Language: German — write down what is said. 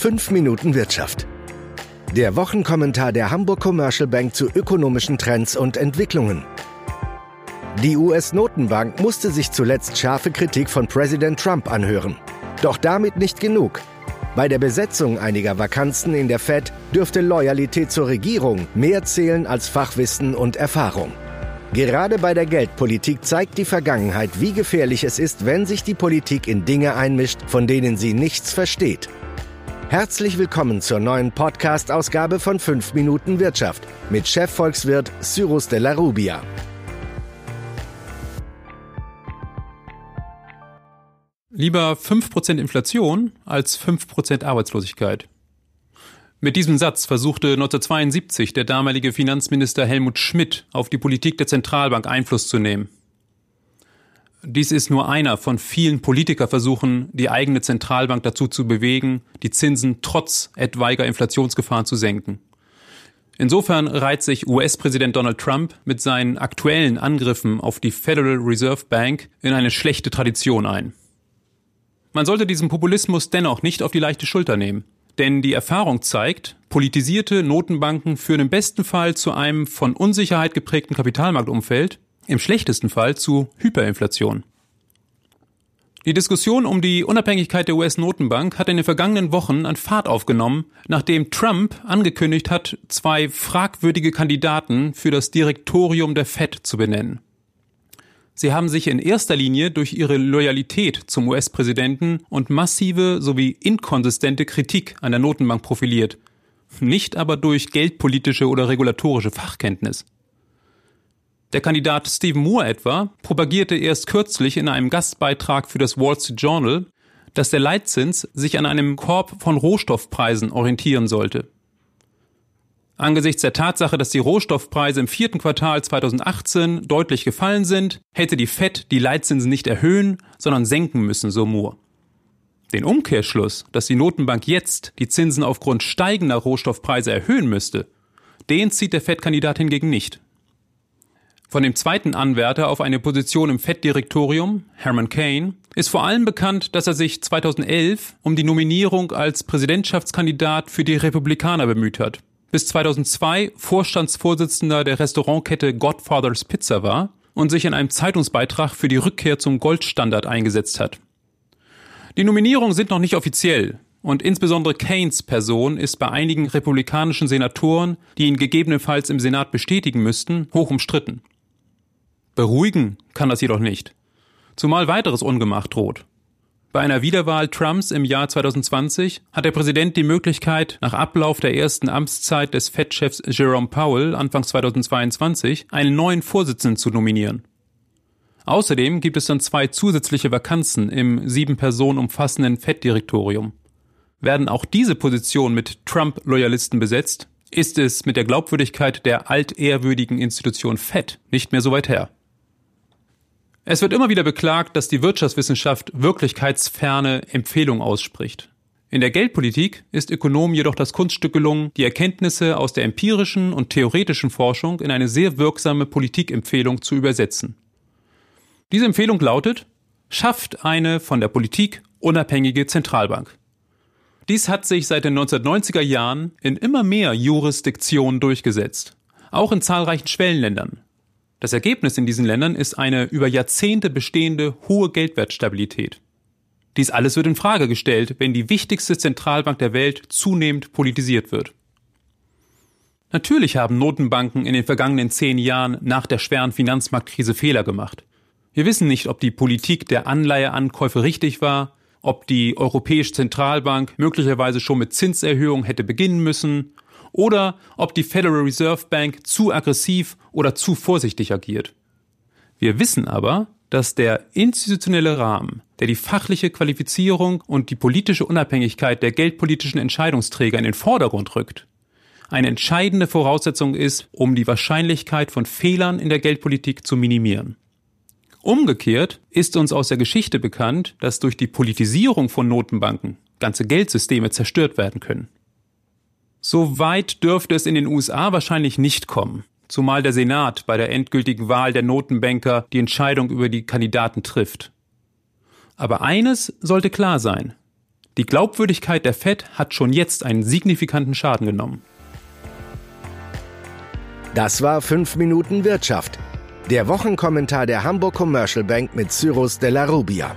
5 Minuten Wirtschaft. Der Wochenkommentar der Hamburg Commercial Bank zu ökonomischen Trends und Entwicklungen. Die US-Notenbank musste sich zuletzt scharfe Kritik von Präsident Trump anhören. Doch damit nicht genug. Bei der Besetzung einiger Vakanzen in der Fed dürfte Loyalität zur Regierung mehr zählen als Fachwissen und Erfahrung. Gerade bei der Geldpolitik zeigt die Vergangenheit, wie gefährlich es ist, wenn sich die Politik in Dinge einmischt, von denen sie nichts versteht. Herzlich willkommen zur neuen Podcast-Ausgabe von 5 Minuten Wirtschaft mit Chefvolkswirt Cyrus de la Rubia. Lieber 5% Inflation als 5% Arbeitslosigkeit. Mit diesem Satz versuchte 1972 der damalige Finanzminister Helmut Schmidt auf die Politik der Zentralbank Einfluss zu nehmen. Dies ist nur einer von vielen Politikerversuchen, die eigene Zentralbank dazu zu bewegen, die Zinsen trotz etwaiger Inflationsgefahren zu senken. Insofern reiht sich US-Präsident Donald Trump mit seinen aktuellen Angriffen auf die Federal Reserve Bank in eine schlechte Tradition ein. Man sollte diesen Populismus dennoch nicht auf die leichte Schulter nehmen. Denn die Erfahrung zeigt, politisierte Notenbanken führen im besten Fall zu einem von Unsicherheit geprägten Kapitalmarktumfeld, im schlechtesten Fall zu Hyperinflation. Die Diskussion um die Unabhängigkeit der US-Notenbank hat in den vergangenen Wochen an Fahrt aufgenommen, nachdem Trump angekündigt hat, zwei fragwürdige Kandidaten für das Direktorium der Fed zu benennen. Sie haben sich in erster Linie durch ihre Loyalität zum US-Präsidenten und massive sowie inkonsistente Kritik an der Notenbank profiliert, nicht aber durch geldpolitische oder regulatorische Fachkenntnis. Der Kandidat Stephen Moore etwa propagierte erst kürzlich in einem Gastbeitrag für das Wall Street Journal, dass der Leitzins sich an einem Korb von Rohstoffpreisen orientieren sollte. Angesichts der Tatsache, dass die Rohstoffpreise im vierten Quartal 2018 deutlich gefallen sind, hätte die Fed die Leitzinsen nicht erhöhen, sondern senken müssen, so Moore. Den Umkehrschluss, dass die Notenbank jetzt die Zinsen aufgrund steigender Rohstoffpreise erhöhen müsste, den zieht der Fed-Kandidat hingegen nicht. Von dem zweiten Anwärter auf eine Position im Fed-Direktorium, Herman Kane, ist vor allem bekannt, dass er sich 2011 um die Nominierung als Präsidentschaftskandidat für die Republikaner bemüht hat bis 2002 Vorstandsvorsitzender der Restaurantkette Godfather's Pizza war und sich in einem Zeitungsbeitrag für die Rückkehr zum Goldstandard eingesetzt hat. Die Nominierungen sind noch nicht offiziell und insbesondere Keynes Person ist bei einigen republikanischen Senatoren, die ihn gegebenenfalls im Senat bestätigen müssten, hoch umstritten. Beruhigen kann das jedoch nicht. Zumal weiteres Ungemach droht. Bei einer Wiederwahl Trumps im Jahr 2020 hat der Präsident die Möglichkeit, nach Ablauf der ersten Amtszeit des Fed-Chefs Jerome Powell Anfang 2022 einen neuen Vorsitzenden zu nominieren. Außerdem gibt es dann zwei zusätzliche Vakanzen im sieben Personen umfassenden Fed-Direktorium. Werden auch diese Positionen mit Trump-Loyalisten besetzt, ist es mit der Glaubwürdigkeit der altehrwürdigen Institution Fed nicht mehr so weit her. Es wird immer wieder beklagt, dass die Wirtschaftswissenschaft wirklichkeitsferne Empfehlungen ausspricht. In der Geldpolitik ist Ökonomen jedoch das Kunststück gelungen, die Erkenntnisse aus der empirischen und theoretischen Forschung in eine sehr wirksame Politikempfehlung zu übersetzen. Diese Empfehlung lautet, schafft eine von der Politik unabhängige Zentralbank. Dies hat sich seit den 1990er Jahren in immer mehr Jurisdiktionen durchgesetzt, auch in zahlreichen Schwellenländern, das Ergebnis in diesen Ländern ist eine über Jahrzehnte bestehende hohe Geldwertstabilität. Dies alles wird in Frage gestellt, wenn die wichtigste Zentralbank der Welt zunehmend politisiert wird. Natürlich haben Notenbanken in den vergangenen zehn Jahren nach der schweren Finanzmarktkrise Fehler gemacht. Wir wissen nicht, ob die Politik der Anleiheankäufe richtig war, ob die Europäische Zentralbank möglicherweise schon mit Zinserhöhungen hätte beginnen müssen oder ob die Federal Reserve Bank zu aggressiv oder zu vorsichtig agiert. Wir wissen aber, dass der institutionelle Rahmen, der die fachliche Qualifizierung und die politische Unabhängigkeit der geldpolitischen Entscheidungsträger in den Vordergrund rückt, eine entscheidende Voraussetzung ist, um die Wahrscheinlichkeit von Fehlern in der Geldpolitik zu minimieren. Umgekehrt ist uns aus der Geschichte bekannt, dass durch die Politisierung von Notenbanken ganze Geldsysteme zerstört werden können. So weit dürfte es in den USA wahrscheinlich nicht kommen, zumal der Senat bei der endgültigen Wahl der Notenbanker die Entscheidung über die Kandidaten trifft. Aber eines sollte klar sein. Die Glaubwürdigkeit der Fed hat schon jetzt einen signifikanten Schaden genommen. Das war 5 Minuten Wirtschaft. Der Wochenkommentar der Hamburg Commercial Bank mit Cyrus de la Rubia.